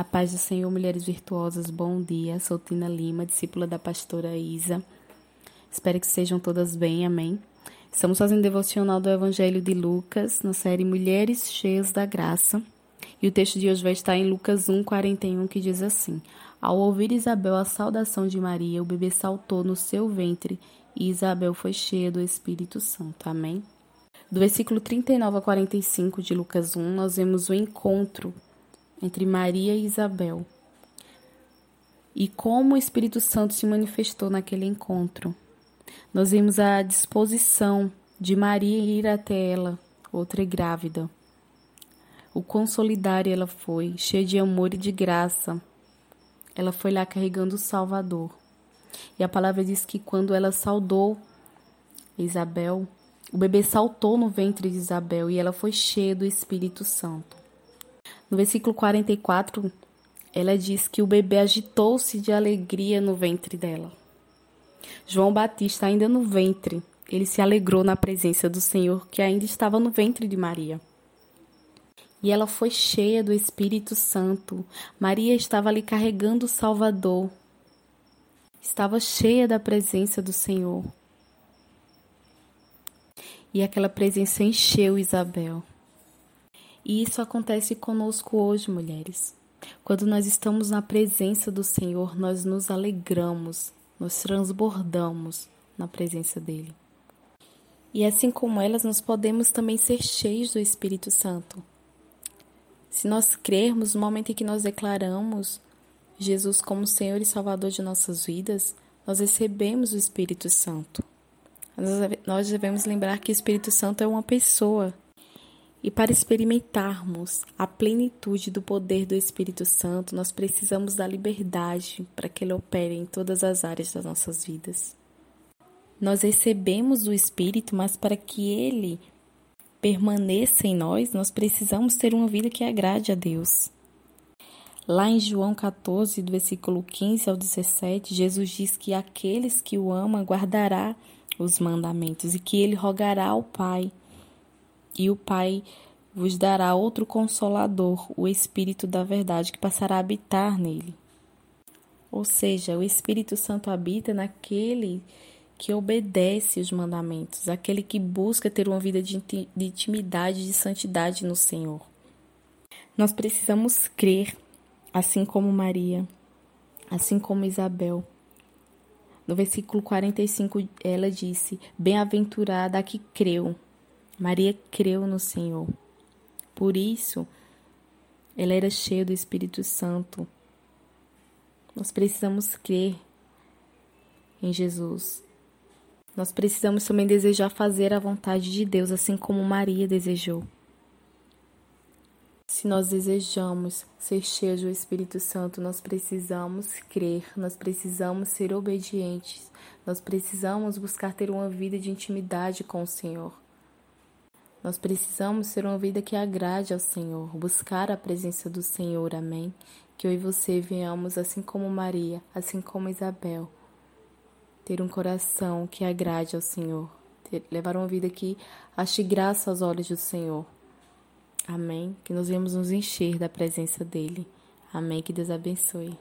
A paz do Senhor, mulheres virtuosas, bom dia. Sou Tina Lima, discípula da pastora Isa. Espero que sejam todas bem, amém. Estamos fazendo devocional do Evangelho de Lucas, na série Mulheres Cheias da Graça. E o texto de hoje vai estar em Lucas 1, 41, que diz assim: Ao ouvir Isabel a saudação de Maria, o bebê saltou no seu ventre e Isabel foi cheia do Espírito Santo. Amém. Do versículo 39 a 45 de Lucas 1, nós vemos o encontro entre Maria e Isabel. E como o Espírito Santo se manifestou naquele encontro. Nós vimos a disposição de Maria ir até ela, outra grávida. O consolidário ela foi, cheia de amor e de graça. Ela foi lá carregando o Salvador. E a palavra diz que quando ela saudou Isabel, o bebê saltou no ventre de Isabel e ela foi cheia do Espírito Santo. No versículo 44, ela diz que o bebê agitou-se de alegria no ventre dela. João Batista, ainda no ventre, ele se alegrou na presença do Senhor que ainda estava no ventre de Maria. E ela foi cheia do Espírito Santo. Maria estava ali carregando o Salvador. Estava cheia da presença do Senhor. E aquela presença encheu Isabel. E isso acontece conosco hoje, mulheres. Quando nós estamos na presença do Senhor, nós nos alegramos, nós transbordamos na presença dele. E assim como elas, nós podemos também ser cheios do Espírito Santo. Se nós crermos no momento em que nós declaramos Jesus como Senhor e Salvador de nossas vidas, nós recebemos o Espírito Santo. Nós devemos lembrar que o Espírito Santo é uma pessoa e para experimentarmos a plenitude do poder do Espírito Santo, nós precisamos da liberdade para que ele opere em todas as áreas das nossas vidas. Nós recebemos o Espírito, mas para que ele permaneça em nós, nós precisamos ter uma vida que agrade a Deus. Lá em João 14, do versículo 15 ao 17, Jesus diz que aqueles que o amam guardará os mandamentos e que ele rogará ao Pai e o Pai vos dará outro consolador, o Espírito da Verdade, que passará a habitar nele. Ou seja, o Espírito Santo habita naquele que obedece os mandamentos, aquele que busca ter uma vida de intimidade, de santidade no Senhor. Nós precisamos crer, assim como Maria, assim como Isabel. No versículo 45, ela disse: Bem-aventurada a que creu, Maria creu no Senhor. Por isso, ela era cheia do Espírito Santo. Nós precisamos crer em Jesus. Nós precisamos também desejar fazer a vontade de Deus, assim como Maria desejou. Se nós desejamos ser cheios do Espírito Santo, nós precisamos crer, nós precisamos ser obedientes, nós precisamos buscar ter uma vida de intimidade com o Senhor. Nós precisamos ser uma vida que agrade ao Senhor, buscar a presença do Senhor, amém? Que eu e você venhamos, assim como Maria, assim como Isabel, ter um coração que agrade ao Senhor, ter, levar uma vida que ache graça aos olhos do Senhor, amém? Que nós venhamos nos encher da presença dEle, amém? Que Deus abençoe.